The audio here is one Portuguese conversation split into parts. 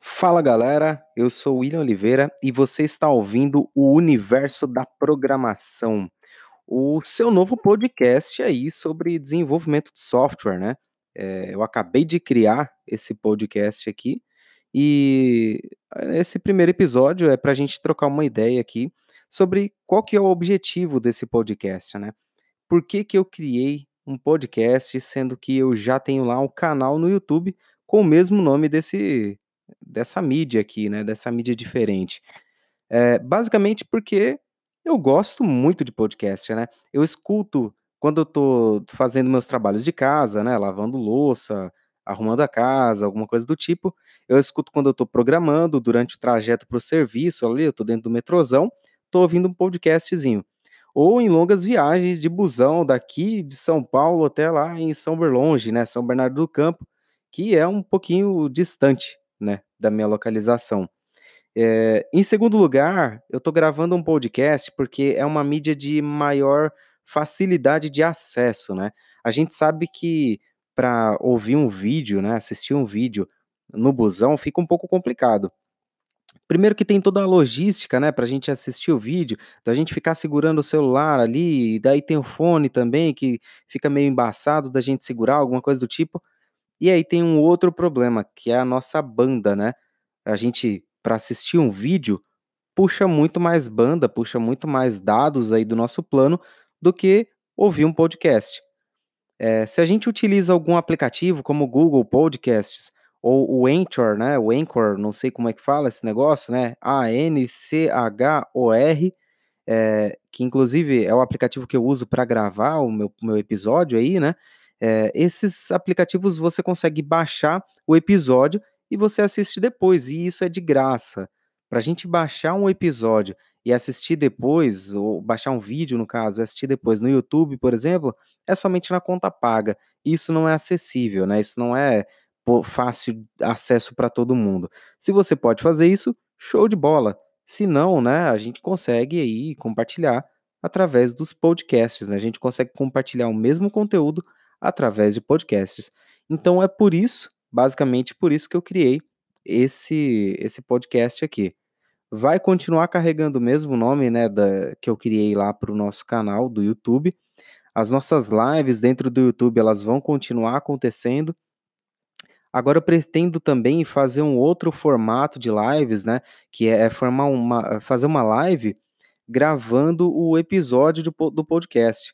Fala galera, eu sou William Oliveira e você está ouvindo o Universo da Programação, o seu novo podcast aí sobre desenvolvimento de software, né? É, eu acabei de criar esse podcast aqui e esse primeiro episódio é para a gente trocar uma ideia aqui sobre qual que é o objetivo desse podcast, né? Por que, que eu criei um podcast, sendo que eu já tenho lá um canal no YouTube com o mesmo nome desse, dessa mídia aqui, né? Dessa mídia diferente. É, basicamente porque eu gosto muito de podcast, né? Eu escuto quando eu tô fazendo meus trabalhos de casa, né? Lavando louça, arrumando a casa, alguma coisa do tipo. Eu escuto quando eu tô programando, durante o trajeto para o serviço, ali, eu tô dentro do metrozão, tô ouvindo um podcastzinho. Ou em longas viagens de busão daqui de São Paulo até lá em São Berlonge, né? São Bernardo do Campo, que é um pouquinho distante, né? Da minha localização. É, em segundo lugar, eu estou gravando um podcast porque é uma mídia de maior facilidade de acesso, né? A gente sabe que para ouvir um vídeo, né, assistir um vídeo no busão fica um pouco complicado. Primeiro que tem toda a logística, né, para a gente assistir o vídeo, da gente ficar segurando o celular ali, e daí tem o fone também que fica meio embaçado da gente segurar, alguma coisa do tipo. E aí tem um outro problema, que é a nossa banda, né? A gente para assistir um vídeo, puxa muito mais banda, puxa muito mais dados aí do nosso plano do que ouvir um podcast. É, se a gente utiliza algum aplicativo como Google Podcasts ou o Anchor, né? O Anchor, não sei como é que fala esse negócio, né? A-N-C-H-O-R, é, que inclusive é o aplicativo que eu uso para gravar o meu, meu episódio aí, né? É, esses aplicativos você consegue baixar o episódio e você assiste depois, e isso é de graça. Para a gente baixar um episódio e assistir depois, ou baixar um vídeo, no caso, assistir depois no YouTube, por exemplo, é somente na conta paga. Isso não é acessível, né? Isso não é fácil acesso para todo mundo. Se você pode fazer isso, show de bola. Se não, né, a gente consegue aí compartilhar através dos podcasts, né? A gente consegue compartilhar o mesmo conteúdo através de podcasts. Então é por isso basicamente por isso que eu criei esse esse podcast aqui. Vai continuar carregando o mesmo nome, né, da, que eu criei lá para o nosso canal do YouTube. As nossas lives dentro do YouTube elas vão continuar acontecendo. Agora eu pretendo também fazer um outro formato de lives, né, que é formar uma, fazer uma live gravando o episódio do, do podcast.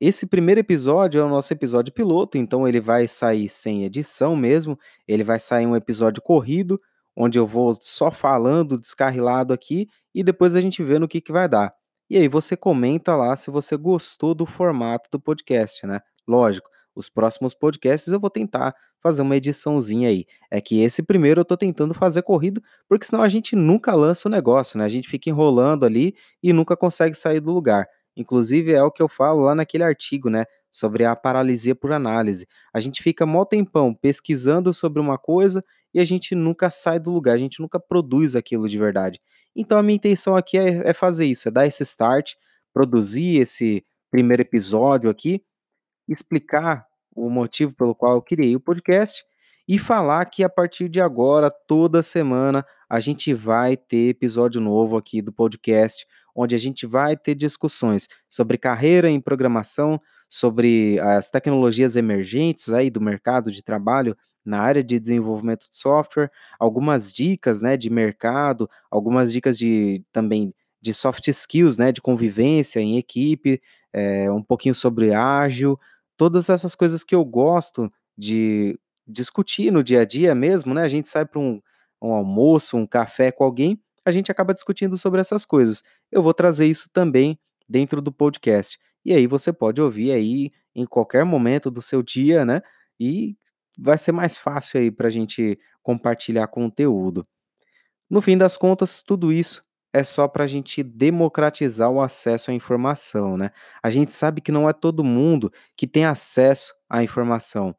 Esse primeiro episódio é o nosso episódio piloto, então ele vai sair sem edição mesmo. Ele vai sair um episódio corrido, onde eu vou só falando descarrilado aqui e depois a gente vê no que, que vai dar. E aí você comenta lá se você gostou do formato do podcast, né? Lógico, os próximos podcasts eu vou tentar fazer uma ediçãozinha aí. É que esse primeiro eu tô tentando fazer corrido, porque senão a gente nunca lança o negócio, né? A gente fica enrolando ali e nunca consegue sair do lugar. Inclusive é o que eu falo lá naquele artigo, né, sobre a paralisia por análise. A gente fica mó tempão pesquisando sobre uma coisa e a gente nunca sai do lugar, a gente nunca produz aquilo de verdade. Então a minha intenção aqui é, é fazer isso, é dar esse start, produzir esse primeiro episódio aqui, explicar o motivo pelo qual eu criei o podcast e falar que a partir de agora, toda semana, a gente vai ter episódio novo aqui do podcast onde a gente vai ter discussões sobre carreira em programação, sobre as tecnologias emergentes aí do mercado de trabalho na área de desenvolvimento de software, algumas dicas, né, de mercado, algumas dicas de também de soft skills, né, de convivência em equipe, é, um pouquinho sobre ágil, todas essas coisas que eu gosto de discutir no dia a dia mesmo, né? A gente sai para um, um almoço, um café com alguém a gente acaba discutindo sobre essas coisas. Eu vou trazer isso também dentro do podcast. E aí você pode ouvir aí em qualquer momento do seu dia, né? E vai ser mais fácil aí para a gente compartilhar conteúdo. No fim das contas, tudo isso é só para a gente democratizar o acesso à informação, né? A gente sabe que não é todo mundo que tem acesso à informação.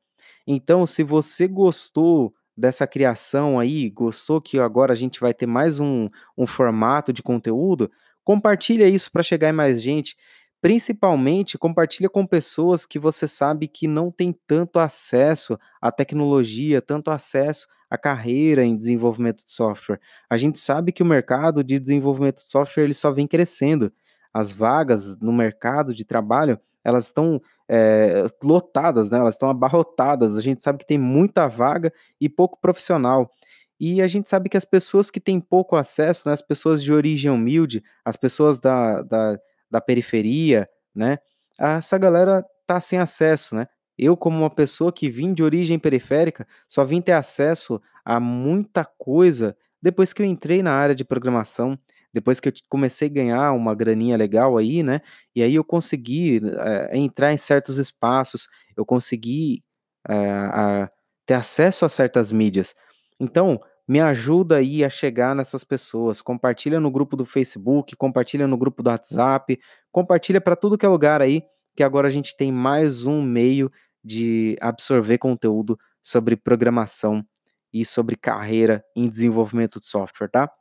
Então, se você gostou dessa criação aí, gostou que agora a gente vai ter mais um, um formato de conteúdo, Compartilha isso para chegar em mais gente. Principalmente, compartilha com pessoas que você sabe que não tem tanto acesso à tecnologia, tanto acesso à carreira em desenvolvimento de software. A gente sabe que o mercado de desenvolvimento de software ele só vem crescendo. As vagas no mercado de trabalho, elas estão é, lotadas, né? elas estão abarrotadas. A gente sabe que tem muita vaga e pouco profissional. E a gente sabe que as pessoas que têm pouco acesso, né, as pessoas de origem humilde, as pessoas da, da, da periferia, né, essa galera tá sem acesso, né? Eu, como uma pessoa que vim de origem periférica, só vim ter acesso a muita coisa depois que eu entrei na área de programação, depois que eu comecei a ganhar uma graninha legal aí, né? E aí eu consegui é, entrar em certos espaços, eu consegui é, a, ter acesso a certas mídias. Então, me ajuda aí a chegar nessas pessoas. Compartilha no grupo do Facebook, compartilha no grupo do WhatsApp, compartilha para tudo que é lugar aí, que agora a gente tem mais um meio de absorver conteúdo sobre programação e sobre carreira em desenvolvimento de software, tá?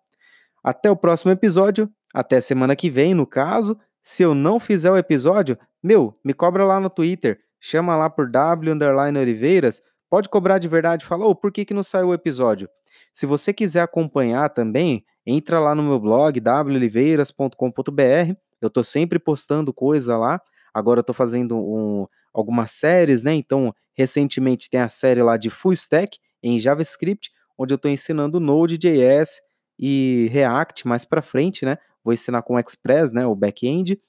Até o próximo episódio, até semana que vem, no caso. Se eu não fizer o episódio, meu, me cobra lá no Twitter, chama lá por W Oliveiras, pode cobrar de verdade, fala, oh, por que, que não saiu o episódio? Se você quiser acompanhar também, entra lá no meu blog woliveiras.com.br. Eu estou sempre postando coisa lá. Agora eu estou fazendo um, algumas séries, né? Então, recentemente tem a série lá de Full Stack em JavaScript, onde eu estou ensinando Node.js e React mais para frente, né? Vou ensinar com Express, né? O back-end.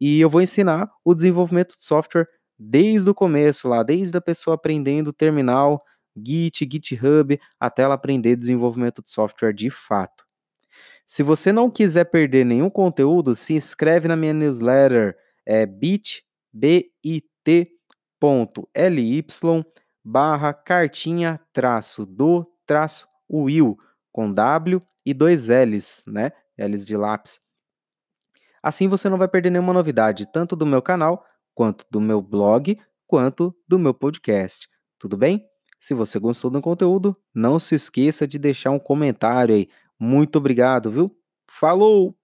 E eu vou ensinar o desenvolvimento de software desde o começo lá, desde a pessoa aprendendo terminal, Git, GitHub, até ela aprender desenvolvimento de software de fato. Se você não quiser perder nenhum conteúdo, se inscreve na minha newsletter, é bit.ly barra cartinha traço do traço will, com W e dois L's, né? L's de lápis. Assim você não vai perder nenhuma novidade, tanto do meu canal, quanto do meu blog, quanto do meu podcast. Tudo bem? Se você gostou do conteúdo, não se esqueça de deixar um comentário aí. Muito obrigado, viu? Falou!